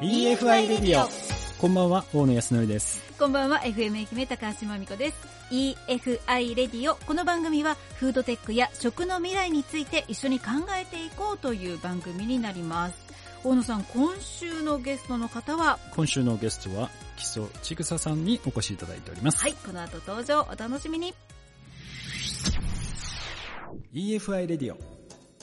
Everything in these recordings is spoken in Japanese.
EFI レディオこんばんは大野康則です。こんばんは FM 愛媛高橋真美子です。EFI レディオこの番組はフードテックや食の未来について一緒に考えていこうという番組になります。大野さん今週のゲストの方は？今週のゲストは木曽千草さんにお越しいただいております。はいこの後登場お楽しみに。EFI レディオ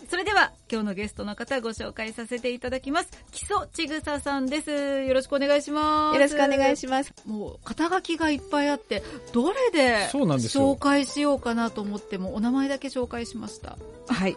それでは今日のゲストの方ご紹介させていただきます。木曽千草さんです。よろしくお願いします。よろしくお願いします。もう肩書きがいっぱいあってどれでそうなんですよ。紹介しようかなと思ってもお名前だけ紹介しました。はい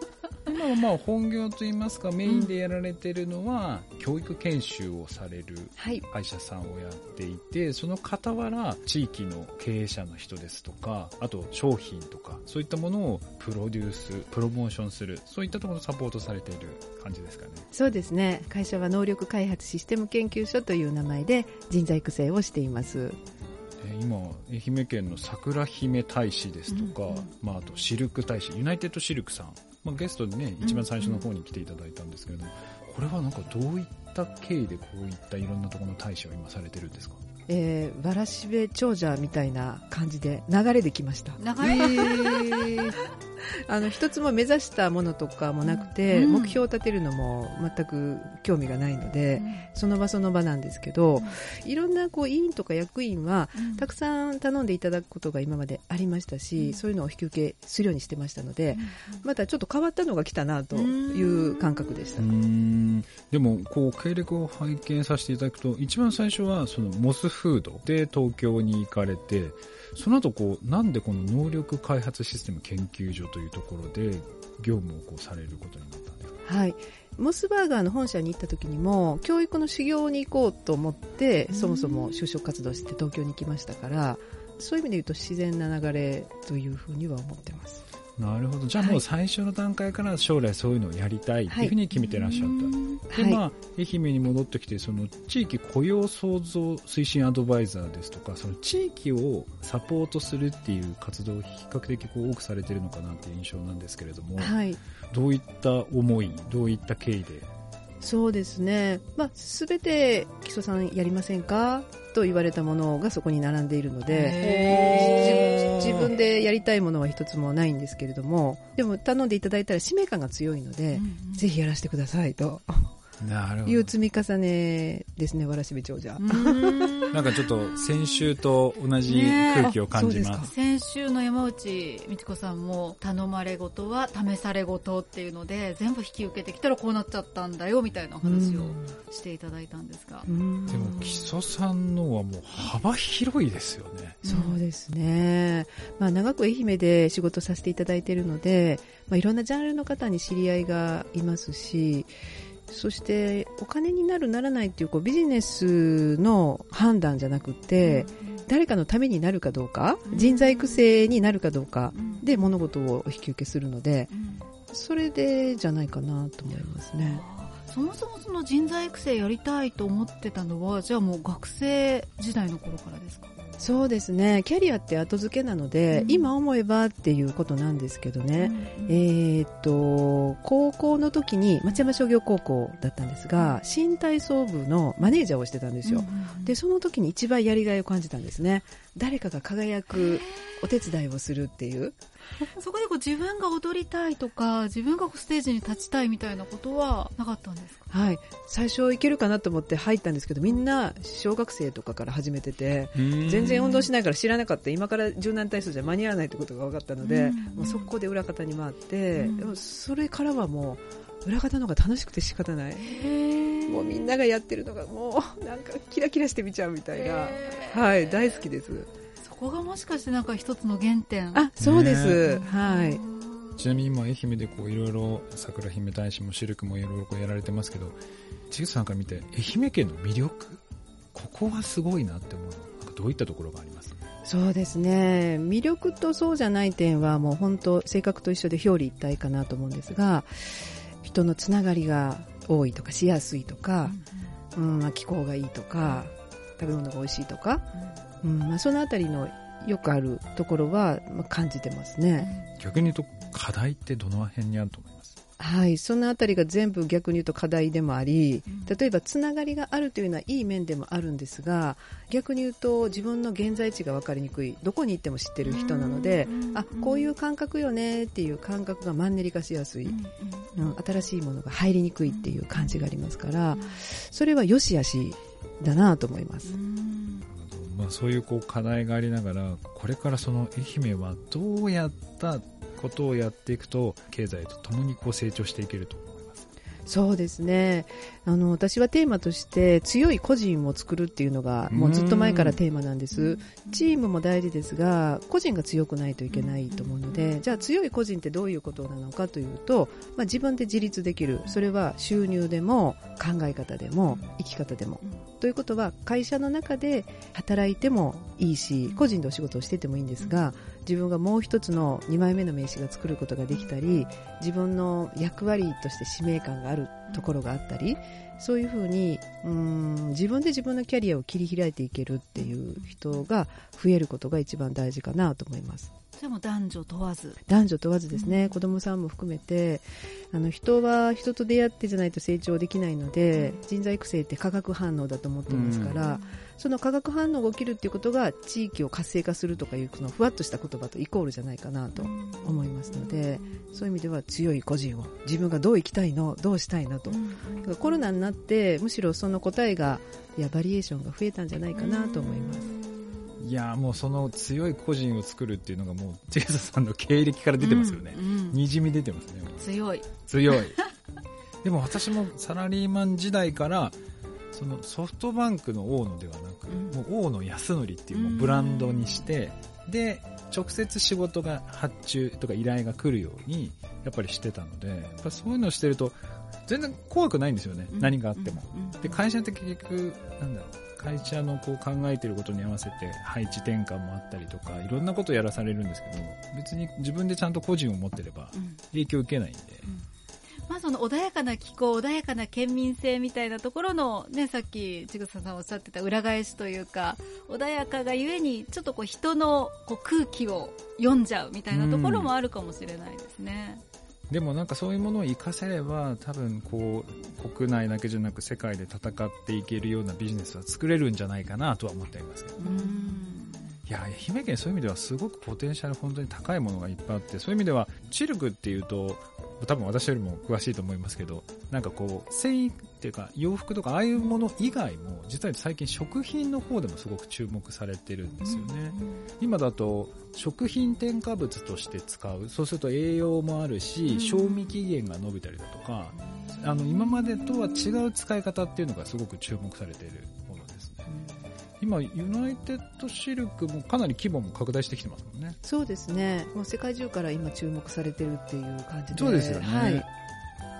今はまあ本業といいますかメインでやられてるのは、教育研修をされるはい。会社さんをやっていてその傍ら地域の経営者の人ですとかあと商品とかそういったものをプロデュースプロモーションするそういったところをサポートされている感じですかね。そうですね。会社は能力開発システム研究所という名前で人材育成をしています。えー今愛媛県の桜姫大使ですとか、うんうん。まあ、あとシルク大使ユナイテッドシルクさん、まあ、ゲストでね一番最初の方に来ていただいたんですけれども、これはなんかどういった経緯でこういったいろんなところの大使を今されてるんですか？えー、わらしべ長者みたいな感じで流れできました。流れ、あの一つも目指したものとかもなくて、うん。目標を立てるのも全く興味がないので、その場その場なんですけど、いろんなこう委員とか役員はたくさん頼んでいただくことが今までありましたし、うん。そういうのを引き受けするようにしてましたので、またちょっと変わったのが来たなという感覚でした。うー。ん。でもこう経歴を拝見させていただくと一番最初はそのモスフードで東京に行かれてその後こうなんでこの能力開発システム研究所というところで業務をこうされることになったんですか？はい。モスバーガーの本社に行った時にも、教育の修行に行こうと思って、うんそもそも就職活動して東京に行きましたから、そういう意味で言うと自然な流れというふうには思ってます。なるほどじゃあもう最初の段階から将来そういうのをやりたいっていうふうに決めてらっしゃった、で、はい。まあ、愛媛に戻ってきて、その地域雇用創造推進アドバイザーですとか、その地域をサポートするっていう活動を比較的こう多くされてるのかなっていう印象なんですけれども、はい。どういった思い、どういった経緯で、そうですね。まあ、すべて基礎さんやりませんか？と言われたものがそこに並んでいるので、自分でやりたいものは一つもないんですけれども、でも頼んでいただいたら使命感が強いので、ぜひやらせてくださいという積み重ねですね、わらしべ長者。なんかちょっと先週と同じ空気を感じます。先週の山内美智子さんも頼まれごとは試されごとっていうので全部引き受けてきたらこうなっちゃったんだよみたいなお話をしていただいたんですが、うんでも、木曽さんのはもう幅広いですよね。そうですね、まあ、長く愛媛で仕事させていただいているので、まあ、いろんなジャンルの方に知り合いがいますしそしてお金になるならないっていうこうビジネスの判断じゃなくて、誰かのためになるかどうかうん。人材育成になるかどうかうん。で物事を引き受けするのでうん。それでじゃないかなと思いますね。そもそもその人材育成やりたいと思ってたのはじゃあもう学生時代の頃からですか？そうですね。キャリアって後付けなので、うん。今思えばっていうことなんですけどね、うんえーっと高校の時に松山商業高校だったんですが新体操部のマネージャーをしてたんですよ、うん。でその時に一番やりがいを感じたんですね。誰かが輝くお手伝いをするっていう そこでこう自分が踊りたいとか自分がこうステージに立ちたいみたいなことはなかったんですか？はい。最初いけるかなと思って入ったんですけどみんな小学生とかから始めてて全然運動しないから知らなかった。今から柔軟体操じゃ間に合わないってことが分かったので、うん。もう速攻で裏方に回って、うん。でもそれからはもう裏方の方が楽しくて仕方ない。もうみんながやってるのがもうなんかキラキラして見ちゃうみたいな、はい。大好きです。そこがもしかしてなんか一つの原点？あそうです、ね。はい。ちなみに今愛媛でこういろいろ桜姫大使もシルクもいろいろこうやられてますけど千草さんから見て愛媛県の魅力？ここはすごいなって思うなんかどういったところがあります？そうですね。魅力とそうじゃない点はもう本当性格と一緒で表裏一体かなと思うんですが人のつながりが多いとかしやすいとか、うんまあ、気候がいいとか食べ物が美味しいとか、うん。まあ、そのあたりのよくあるところはまあ感じてますね。逆に言うと課題ってどの辺にあると思います？はい、そのあたりが全部逆に言うと課題でもありうん、例えばつながりがあるというのはいい面でもあるんですが、逆に言うと自分の現在地が分かりにくい、どこに行っても知ってる人なのでうん、あ、こういう感覚よねっていう感覚がマンネリ化しやすい、うん。うん新しいものが入りにくいっていう感じがありますからうん、それは良し悪しだなと思います。うん。まあ、そういうこう課題がありながらこれからその愛媛はどうやったことをやっていくと経済とともにこう成長していけると思います？そうですね。あの私はテーマとして強い個人を作るっていうのがもうずっと前からテーマなんです。チームも大事ですが個人が強くないといけないと思うのでじゃあ強い個人ってどういうことなのかというと、まあ、自分で自立できる。それは収入でも考え方でも生き方でもということは会社の中で働いてもいいし個人でお仕事をしててもいいんですが自分がもう一つの2枚目の名刺が作ることができたり自分の役割として使命感があるところがあったりそういうふうにうーん自分で自分のキャリアを切り開いていけるっていう人が増えることが一番大事かなと思います。それも男女問わず。男女問わずですね、うん。子供さんも含めてあの人は人と出会ってじゃないと成長できないので、人材育成って化学反応だと思ってますから、その化学反応が起きるっていうことが地域を活性化するとかいうこのふわっとした言葉とイコールじゃないかなと思いますので、そういう意味では強い個人を自分がどう生きたいのどうしたいのと、コロナになってむしろその答えがいやバリエーションが増えたんじゃないかなと思います。いやーもうその強い個人を作るっていうのがもうジェイさんの経歴から出てますよね、うんうん。にじみ出てますね強い。強い。でも私もサラリーマン時代からそのソフトバンクの大野ではなく、うん。もう大野康則っていうブランドにして、で直接仕事が発注とか依頼が来るようにやっぱりしてたのでやっぱそういうのをしてると全然怖くないんですよね、うん。何があっても、で会社って結局なんだろう会社のこう考えてることに合わせて配置転換もあったりとかいろんなことをやらされるんですけど別に自分でちゃんと個人を持ってればうん。影響を受けないんで、まあ、その穏やかな気候、穏やかな県民性みたいなところの、ね、さっき千草さんおっしゃってた裏返しというか、穏やかがゆえに、ちょっとこう人のこう空気を読んじゃうみたいなところもあるかもしれないですね。でもなんかそういうものを活かせれば多分こう国内だけじゃなく世界で戦っていけるようなビジネスは作れるんじゃないかなとは思っていますけどうんいや愛媛県そういう意味ではすごくポテンシャル本当に高いものがいっぱいあってそういう意味ではチルクっていうと多分私よりも詳しいと思いますけどなんかこう繊維っていうか洋服とかああいうもの以外も実は最近食品の方でもすごく注目されてるんですよね、今だと食品添加物として使うそうすると栄養もあるし、うん。賞味期限が伸びたりだとかあの今までとは違う使い方っていうのがすごく注目されている今ユナイテッドシルクもかなり規模も拡大してきてますもんね。そうですね。もう世界中から今注目されてるっていう感じで。そうですよね、はい、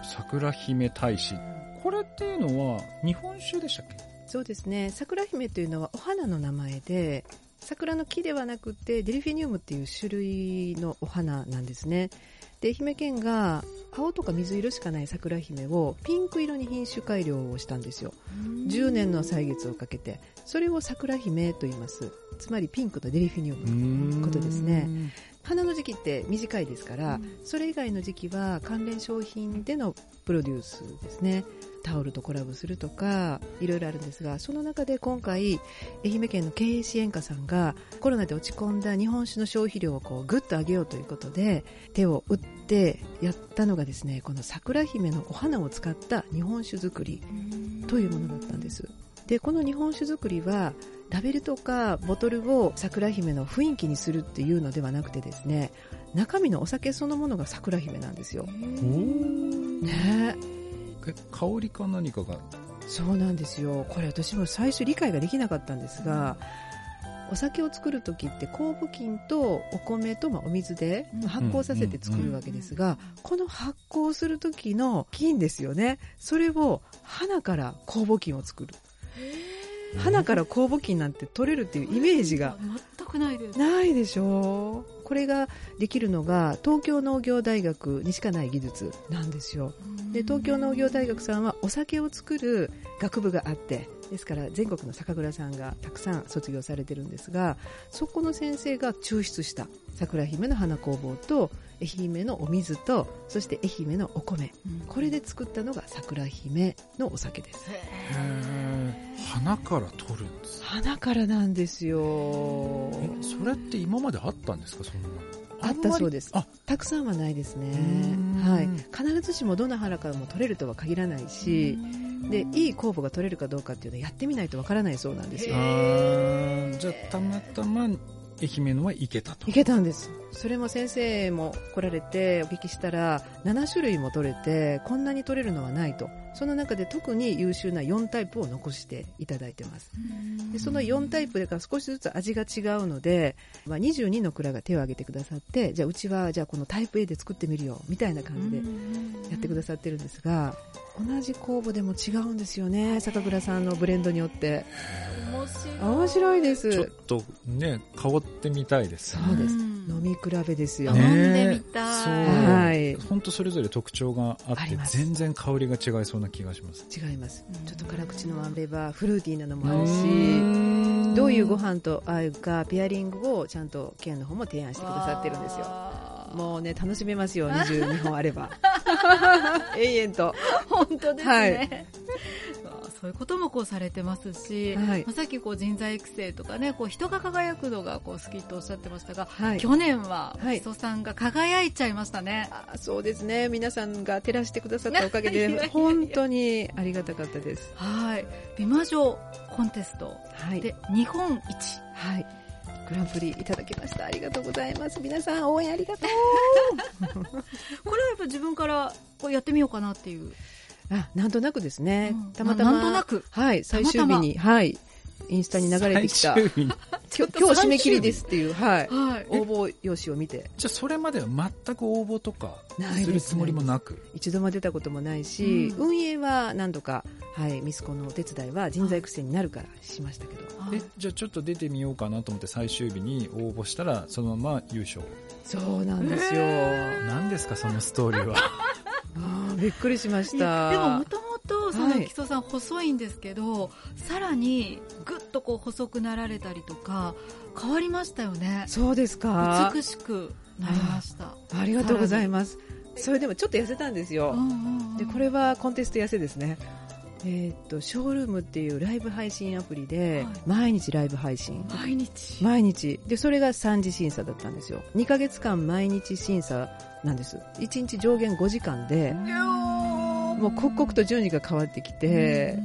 桜姫大使。これっていうのは日本酒でしたっけ？そうですね。桜姫というのはお花の名前で桜の木ではなくてデリフィニウムっていう種類のお花なんですね。で愛媛県が青とか水色しかない桜姫をピンク色に品種改良をしたんですよ。10年の歳月をかけて。それを桜姫と言います。つまりピンクのデリフィニウムことですね。花の時期って短いですから、うん。それ以外の時期は関連商品でのプロデュースですねタオルとコラボするとかいろいろあるんですがその中で今回愛媛県の経営支援課さんがコロナで落ち込んだ日本酒の消費量をこうぐっと上げようということで手を打ってやったのがですねこの桜姫のお花を使った日本酒作りというものだったんです。でこの日本酒作りはラベルとかボトルを桜姫の雰囲気にするっていうのではなくてですね中身のお酒そのものが桜姫なんですよ、ね。え香りか何かが？そうなんですよ。これ私も最初理解ができなかったんですがお酒を作る時って酵母菌とお米とまあお水でうん。発酵させて作るわけですがこの発酵する時の菌ですよね。それを花から酵母菌を作る。花から酵母菌なんて取れるっていうイメージが全くないです。ないでしょうこれができるのが東京農業大学にしかない技術なんですよ。で東京農業大学さんはお酒を作る学部があってですから全国の酒蔵さんがたくさん卒業されてるんですがそこの先生が抽出した桜姫の花工房と愛媛のお水とそして愛媛のお米、これで作ったのが桜姫のお酒です花から取るんです。花からなんですよ。それって今まであったんですか？そんなあったそうです。たくさんはないですね、はい、必ずしもどの花からも取れるとは限らないしでいい酵母が取れるかどうかっていうのはやってみないとわからないそうなんですよ。じゃあたまたま愛媛のはいけたと。いけたんです。それも先生も来られてお聞きしたら7種類も取れてこんなに取れるのはないとその中で特に優秀な4タイプを残していただいてます。でその4タイプでから少しずつ味が違うので、まあ、22の蔵が手を挙げてくださってじゃあうちはじゃあこのタイプ A で作ってみるよみたいな感じでやってくださってるんですが同じ酵母でも違うんですよね酒蔵さんのブレンドによって。面白い。面白いです。ちょっとね香ってみたいですそうです飲み比べですよ、ね、飲んでみたい。はい本当それぞれ特徴があって全然香りが違いそうな気がします。違います。ちょっと辛口のもあればフルーティーなのもあるしどういうご飯と合うかペアリングをちゃんと県の方も提案してくださってるんですよ。もうね楽しめますよ。22本あれば。永遠と。本当ですね、はいそういうこともこうされてますし、はい、さっきこう人材育成とかねこう人が輝くのがこう好きとおっしゃってましたが、はい、去年は木曽さんが輝いちゃいましたね、あそうですね。皆さんが照らしてくださった おかげで本当にありがたかったです。はい。美魔女コンテストで日本一、はい。グランプリいただきました。ありがとうございます。皆さん応援ありがとう。これはやっぱ自分からこうやってみようかなっていうあなんとなくですね、うん、たまたまなんとなく。はい最終日にはいインスタに流れてきた。今日締め切りですっていう、はい、はい、応募用紙を見て。じゃあそれまでは全く応募とかするつもりもなく？一度も出たこともないし、うん、運営は何度か、はい、ミスコのお手伝いは人材育成になるからしましたけど。えじゃあちょっと出てみようかなと思って最終日に応募したらそのまま優勝。そうなんですよ、何ですかそのストーリーは。あ びっくりしました。でももともとその木曽さん細いんですけど、はい、さらにぐっとこう細くなられたりとか変わりましたよね。そうですか。美しくなりました。ありがとうございます。それでもちょっと痩せたんですよ、うんうんうん、でこれはコンテスト痩せですねえー、っとショールームっていうライブ配信アプリで、毎日ライブ配信。毎日。毎日。でそれが3次審査だったんですよ。2か月間毎日審査なんです。1日上限5時間でもう刻々と順位が変わってきて、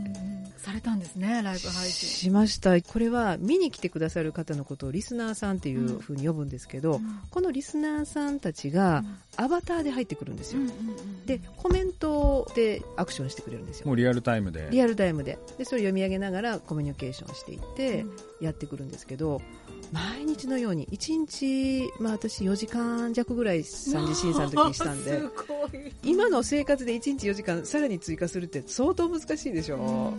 されたんですね、ライブ配信。しました。これは見に来てくださる方のことをリスナーさんっていうふうに呼ぶんですけど、うん、このリスナーさんたちがアバターで入ってくるんですよ。で、コメントでアクションしてくれるんですよ。もうリアルタイムで。リアルタイムで。で、それ読み上げながらコミュニケーションしていってやってくるんですけど、毎日のように1日、まあ、私4時間弱ぐらい3次審査の時にしたんで 今の生活で1日4時間さらに追加するって相当難しいでしょ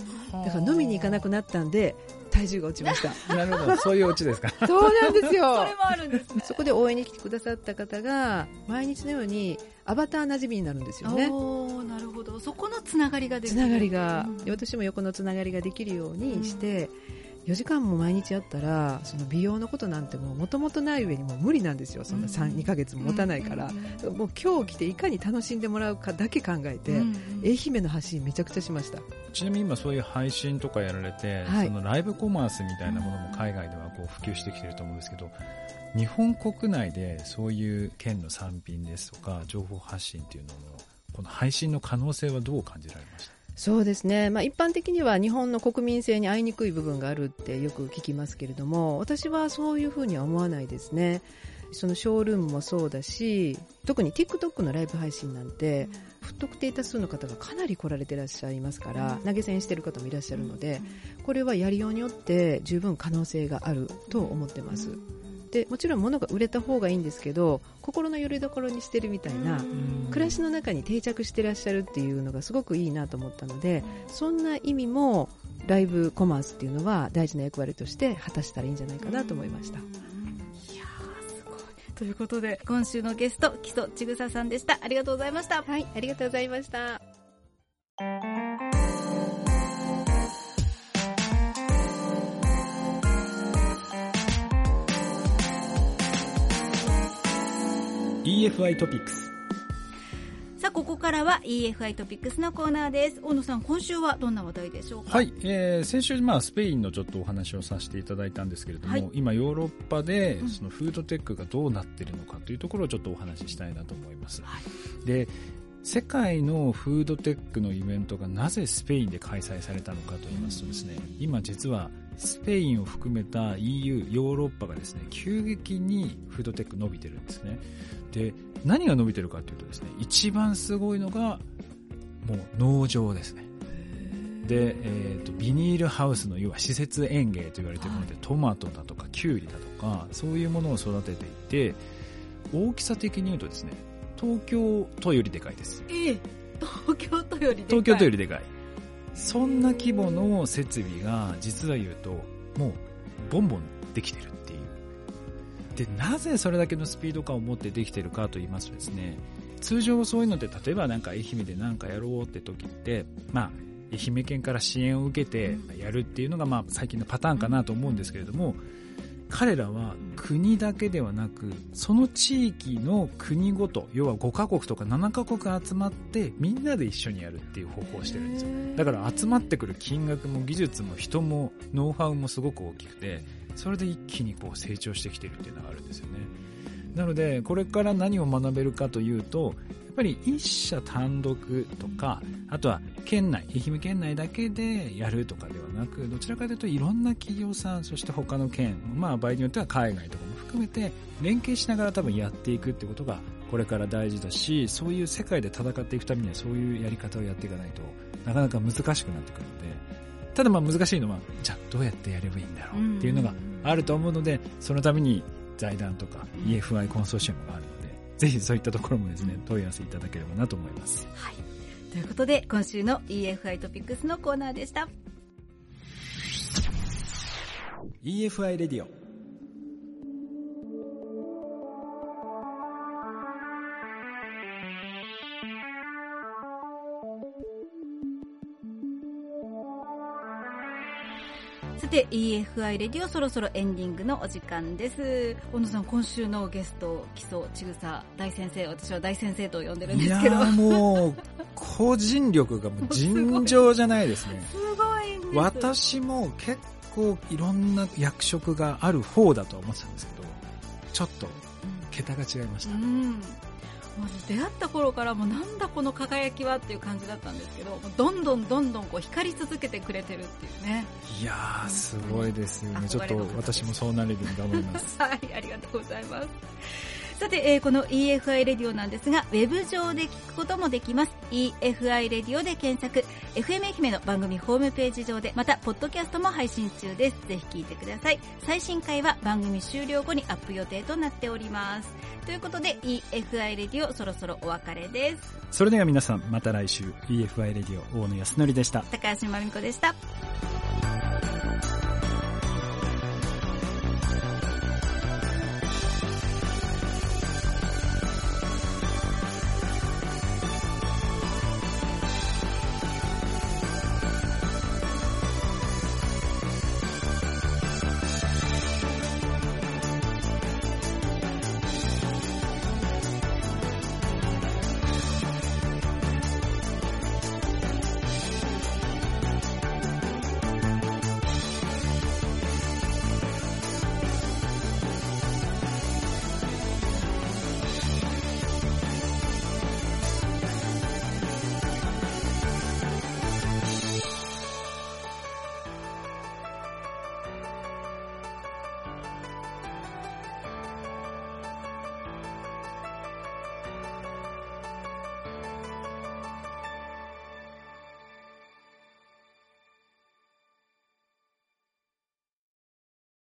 だから飲みに行かなくなったんで体重が落ちました。なるほど。そういうオチですか。そうなんですよ。それもあるんです、ね、そこで応援に来てくださった方が毎日のようにアバター馴染みになるんですよね。なるほど。そこのつながりができる。つながりが、うん、私も横のつながりができるようにして、うん4時間も毎日あったらその美容のことなんてもともとない上にも無理なんですよ。そんな2か月も持たないから、うん、もう今日来ていかに楽しんでもらうかだけ考えて、うん、愛媛の発信めちゃくちゃしました。ちなみに今そういう配信とかやられて、はい、そのライブコマースみたいなものも海外ではこう普及してきてると思うんですけど日本国内でそういう県の産品ですとか情報発信っていうののこの配信の可能性はどう感じられました？そうですね、まあ、一般的には日本の国民性に合いにくい部分があるってよく聞きますけれども私はそういうふうには思わないですね。そのショールームもそうだし特に TikTok のライブ配信なんて、不特定多数の方がかなり来られていらっしゃいますから、投げ銭している方もいらっしゃるので、これはやりようによって十分可能性があると思ってます。でもちろん物が売れた方がいいんですけど心のよりどころにしてるみたいな暮らしの中に定着してらっしゃるっていうのがすごくいいなと思ったのでそんな意味もライブコマースっていうのは大事な役割として果たしたらいいんじゃないかなと思いました。ということで今週のゲスト木曽千草さんでした。ありがとうございました。はいありがとうございました EFI トピックスさあここからは EFI トピックスのコーナーです。大野さん今週はどんな話題でしょうか？はい、えー、先週、まあ、スペインのちょっとお話をさせていただいたんですけれども、はい。今ヨーロッパでうん。そのフードテックがどうなっているのかというところをちょっとお話ししたいなと思います、はい。で世界のフードテックのイベントがなぜスペインで開催されたのかと言いますとですね今実はスペインを含めた EU ヨーロッパがですね急激にフードテック伸びてるんですね。で何が伸びてるかというとですね一番すごいのがもう農場ですね。で、えー、とビニールハウスの要は施設園芸と言われているもので、トマトだとかキュウリだとかそういうものを育てていて大きさ的に言うとですね東京都よりでかいです。ええ東京都よりでかい。東京都よりでかい。そんな規模の設備が実は言うともうボンボンできてるっていう。でなぜそれだけのスピード感を持ってできてるかと言いますとですね通常そういうのって例えばなんか愛媛で何かやろうって時ってまあ愛媛県から支援を受けてやるっていうのがまあ最近のパターンかなと思うんですけれども彼らは国だけではなくその地域の国ごと要は5カ国とか7カ国集まってみんなで一緒にやるっていう方法をしてるんですよ。だから集まってくる金額も技術も人もノウハウもすごく大きくてそれで一気にこう成長してきてるっていうのがあるんですよね。なのでこれから何を学べるかというとぱり一社単独とかあとは県内愛媛県内だけでやるとかではなくどちらかというといろんな企業さんそして他の県、まあ、場合によっては海外とかも含めて連携しながら多分やっていくってことがこれから大事だしそういう世界で戦っていくためにはそういうやり方をやっていかないとなかなか難しくなってくるのでただまあ難しいのはじゃあどうやってやればいいんだろうっていうのがあると思うのでそのために財団とか EFI コンソーシアムがあるぜひそういったところもですね問い合わせいただければなと思います。はい。ということで今週の EFI トピックスのコーナーでした。EFI レディオて EFI レディオそろそろエンディングのお時間です。小野さん今週のゲスト基礎ちぐさ大先生私は大先生と呼んでるんですけど。いやーもう個人力がもう尋常じゃないですね。すごいんです。私も結構いろんな役職がある方だとは思ってたんですけどちょっと桁が違いました、うんまず出会った頃からもうなんだこの輝きはっていう感じだったんですけどどんどんどんどんこう光り続けてくれてるっていうね。いやーすごいですよね。ちょっと私もそうなれるように頑張ります。はいありがとうございますさて、えーこの EFI レディオなんですがウェブ上で聞くこともできます。EFI レディオで検索。FM 愛媛の番組ホームページ上でまたポッドキャストも配信中です。ぜひ聞いてください。最新回は番組終了後にアップ予定となっております。ということで EFI レディオそろそろお別れです。それでは皆さんまた来週。EFI レディオ大野康則でした。高橋真美子でした